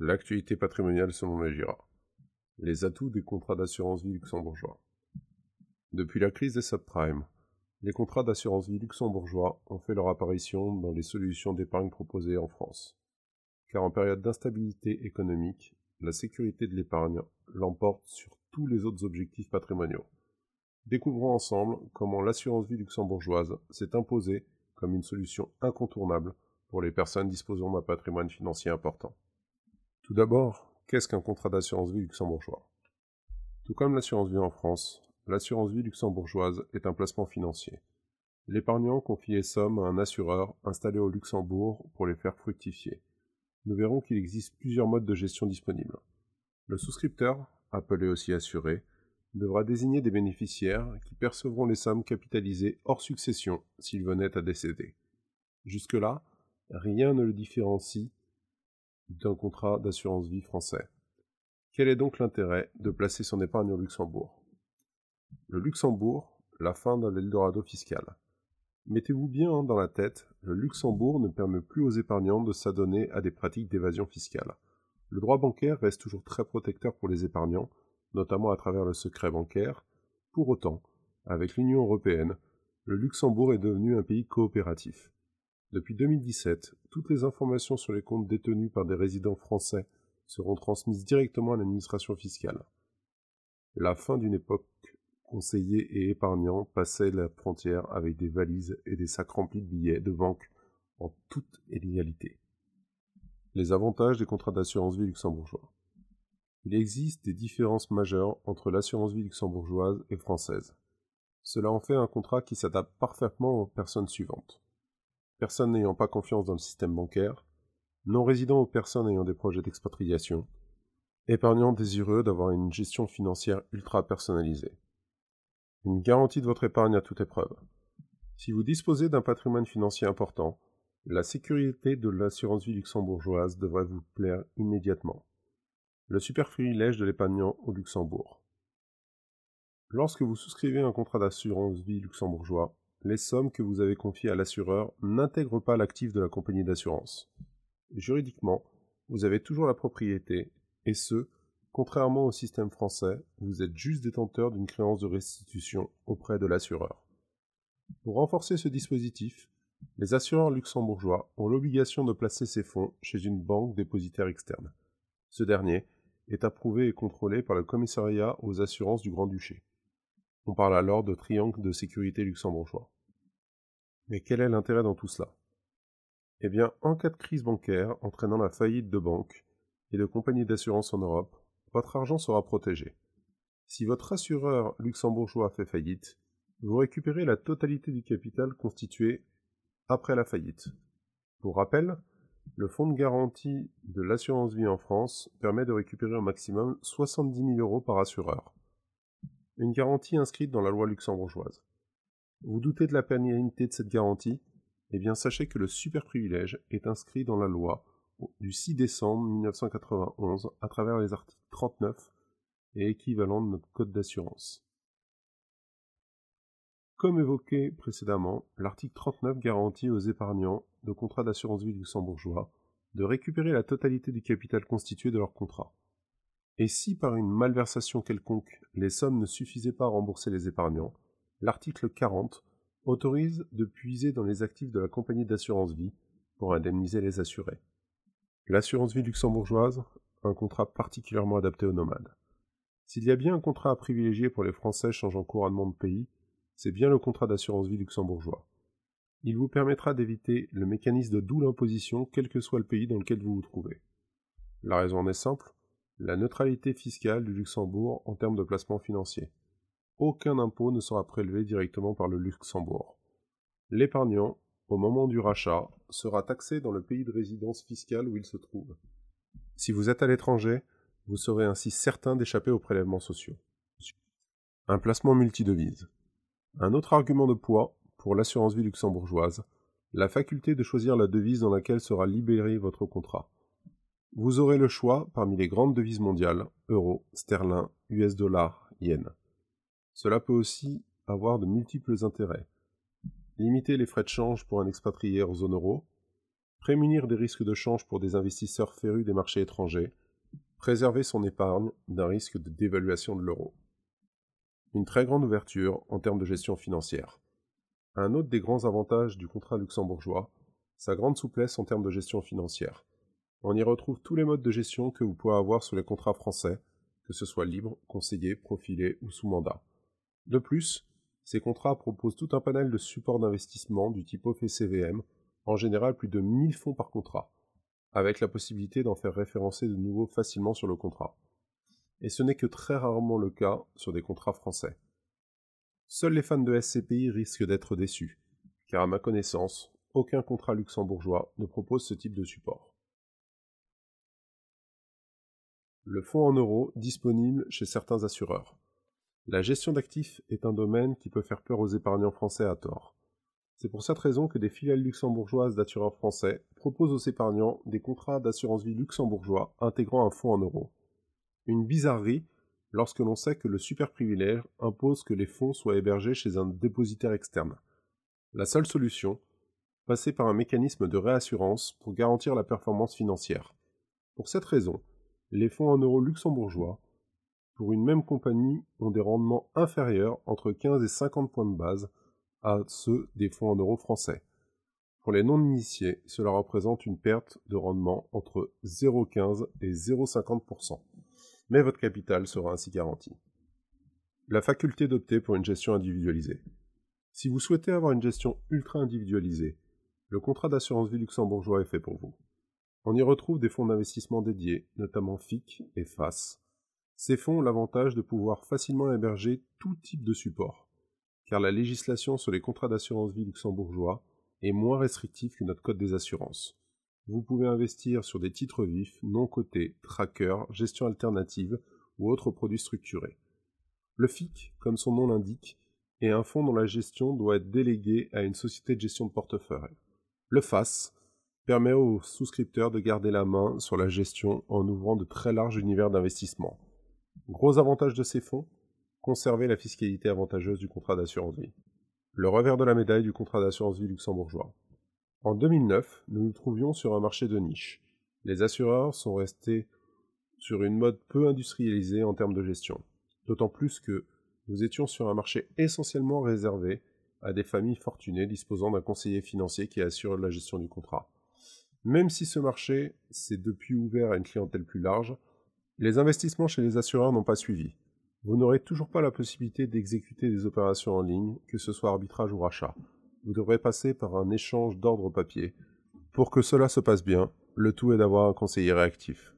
L'actualité patrimoniale selon les GIRA. Les atouts des contrats d'assurance vie luxembourgeois. Depuis la crise des subprimes, les contrats d'assurance vie luxembourgeois ont fait leur apparition dans les solutions d'épargne proposées en France. Car en période d'instabilité économique, la sécurité de l'épargne l'emporte sur tous les autres objectifs patrimoniaux. Découvrons ensemble comment l'assurance vie luxembourgeoise s'est imposée comme une solution incontournable pour les personnes disposant d'un patrimoine financier important. Tout d'abord, qu'est-ce qu'un contrat d'assurance vie luxembourgeois? Tout comme l'assurance vie en France, l'assurance vie luxembourgeoise est un placement financier. L'épargnant confie les sommes à un assureur installé au Luxembourg pour les faire fructifier. Nous verrons qu'il existe plusieurs modes de gestion disponibles. Le souscripteur, appelé aussi assuré, devra désigner des bénéficiaires qui percevront les sommes capitalisées hors succession s'ils venaient à décéder. Jusque-là, rien ne le différencie d'un contrat d'assurance vie français. Quel est donc l'intérêt de placer son épargne au Luxembourg? Le Luxembourg, la fin d'un Eldorado fiscal. Mettez-vous bien dans la tête, le Luxembourg ne permet plus aux épargnants de s'adonner à des pratiques d'évasion fiscale. Le droit bancaire reste toujours très protecteur pour les épargnants, notamment à travers le secret bancaire. Pour autant, avec l'Union européenne, le Luxembourg est devenu un pays coopératif. Depuis 2017, toutes les informations sur les comptes détenus par des résidents français seront transmises directement à l'administration fiscale. La fin d'une époque conseillers et épargnants passait la frontière avec des valises et des sacs remplis de billets de banque en toute illégalité. Les avantages des contrats d'assurance vie luxembourgeois. Il existe des différences majeures entre l'assurance vie luxembourgeoise et française. Cela en fait un contrat qui s'adapte parfaitement aux personnes suivantes personnes n'ayant pas confiance dans le système bancaire, non-résidents ou personnes ayant des projets d'expatriation, épargnants désireux d'avoir une gestion financière ultra personnalisée. Une garantie de votre épargne à toute épreuve. Si vous disposez d'un patrimoine financier important, la sécurité de l'assurance vie luxembourgeoise devrait vous plaire immédiatement. Le super privilège de l'épargnant au Luxembourg. Lorsque vous souscrivez un contrat d'assurance vie luxembourgeois, les sommes que vous avez confiées à l'assureur n'intègrent pas l'actif de la compagnie d'assurance. Juridiquement, vous avez toujours la propriété, et ce, contrairement au système français, vous êtes juste détenteur d'une créance de restitution auprès de l'assureur. Pour renforcer ce dispositif, les assureurs luxembourgeois ont l'obligation de placer ces fonds chez une banque dépositaire externe. Ce dernier est approuvé et contrôlé par le commissariat aux assurances du Grand-Duché. On parle alors de triangle de sécurité luxembourgeois. Mais quel est l'intérêt dans tout cela? Eh bien, en cas de crise bancaire entraînant la faillite de banques et de compagnies d'assurance en Europe, votre argent sera protégé. Si votre assureur luxembourgeois fait faillite, vous récupérez la totalité du capital constitué après la faillite. Pour rappel, le fonds de garantie de l'assurance vie en France permet de récupérer au maximum 70 000 euros par assureur. Une garantie inscrite dans la loi luxembourgeoise. Vous doutez de la pérennité de cette garantie? Eh bien, sachez que le super privilège est inscrit dans la loi du 6 décembre 1991 à travers les articles 39 et équivalent de notre code d'assurance. Comme évoqué précédemment, l'article 39 garantit aux épargnants de contrats d'assurance vie luxembourgeois de récupérer la totalité du capital constitué de leur contrat. Et si par une malversation quelconque les sommes ne suffisaient pas à rembourser les épargnants, l'article 40 autorise de puiser dans les actifs de la compagnie d'assurance vie pour indemniser les assurés. L'assurance vie luxembourgeoise, un contrat particulièrement adapté aux nomades. S'il y a bien un contrat à privilégier pour les Français changeant couramment de pays, c'est bien le contrat d'assurance vie luxembourgeois. Il vous permettra d'éviter le mécanisme de double imposition quel que soit le pays dans lequel vous vous trouvez. La raison en est simple, la neutralité fiscale du Luxembourg en termes de placement financier aucun impôt ne sera prélevé directement par le Luxembourg. L'épargnant, au moment du rachat, sera taxé dans le pays de résidence fiscale où il se trouve. Si vous êtes à l'étranger, vous serez ainsi certain d'échapper aux prélèvements sociaux. Un placement multidevise. Un autre argument de poids pour l'assurance vie luxembourgeoise, la faculté de choisir la devise dans laquelle sera libéré votre contrat. Vous aurez le choix parmi les grandes devises mondiales, euro, sterling, US dollar, yen. Cela peut aussi avoir de multiples intérêts. Limiter les frais de change pour un expatrié en zone euro, prémunir des risques de change pour des investisseurs férus des marchés étrangers, préserver son épargne d'un risque de dévaluation de l'euro. Une très grande ouverture en termes de gestion financière. Un autre des grands avantages du contrat luxembourgeois, sa grande souplesse en termes de gestion financière. On y retrouve tous les modes de gestion que vous pouvez avoir sur les contrats français, que ce soit libre, conseillé, profilé ou sous mandat. De plus, ces contrats proposent tout un panel de supports d'investissement du type OFCVM, en général plus de 1000 fonds par contrat, avec la possibilité d'en faire référencer de nouveau facilement sur le contrat. Et ce n'est que très rarement le cas sur des contrats français. Seuls les fans de SCPI risquent d'être déçus, car à ma connaissance, aucun contrat luxembourgeois ne propose ce type de support. Le fonds en euros disponible chez certains assureurs. La gestion d'actifs est un domaine qui peut faire peur aux épargnants français à tort. C'est pour cette raison que des filiales luxembourgeoises d'assureurs français proposent aux épargnants des contrats d'assurance vie luxembourgeois intégrant un fonds en euros. Une bizarrerie lorsque l'on sait que le super privilège impose que les fonds soient hébergés chez un dépositaire externe. La seule solution, passer par un mécanisme de réassurance pour garantir la performance financière. Pour cette raison, les fonds en euros luxembourgeois, pour une même compagnie, ont des rendements inférieurs entre 15 et 50 points de base à ceux des fonds en euros français. Pour les non-initiés, cela représente une perte de rendement entre 0,15 et 0,50%, mais votre capital sera ainsi garanti. La faculté d'opter pour une gestion individualisée. Si vous souhaitez avoir une gestion ultra individualisée, le contrat d'assurance vie luxembourgeois est fait pour vous. On y retrouve des fonds d'investissement dédiés, notamment FIC et FAS. Ces fonds ont l'avantage de pouvoir facilement héberger tout type de support, car la législation sur les contrats d'assurance vie luxembourgeois est moins restrictive que notre code des assurances. Vous pouvez investir sur des titres vifs, non cotés, trackers, gestion alternative ou autres produits structurés. Le FIC, comme son nom l'indique, est un fonds dont la gestion doit être déléguée à une société de gestion de portefeuille. Le FAS permet aux souscripteurs de garder la main sur la gestion en ouvrant de très larges univers d'investissement. Gros avantage de ces fonds conserver la fiscalité avantageuse du contrat d'assurance vie. Le revers de la médaille du contrat d'assurance vie luxembourgeois. En 2009, nous nous trouvions sur un marché de niche. Les assureurs sont restés sur une mode peu industrialisée en termes de gestion. D'autant plus que nous étions sur un marché essentiellement réservé à des familles fortunées disposant d'un conseiller financier qui assure la gestion du contrat. Même si ce marché s'est depuis ouvert à une clientèle plus large, les investissements chez les assureurs n'ont pas suivi. Vous n'aurez toujours pas la possibilité d'exécuter des opérations en ligne, que ce soit arbitrage ou rachat. Vous devrez passer par un échange d'ordre papier. Pour que cela se passe bien, le tout est d'avoir un conseiller réactif.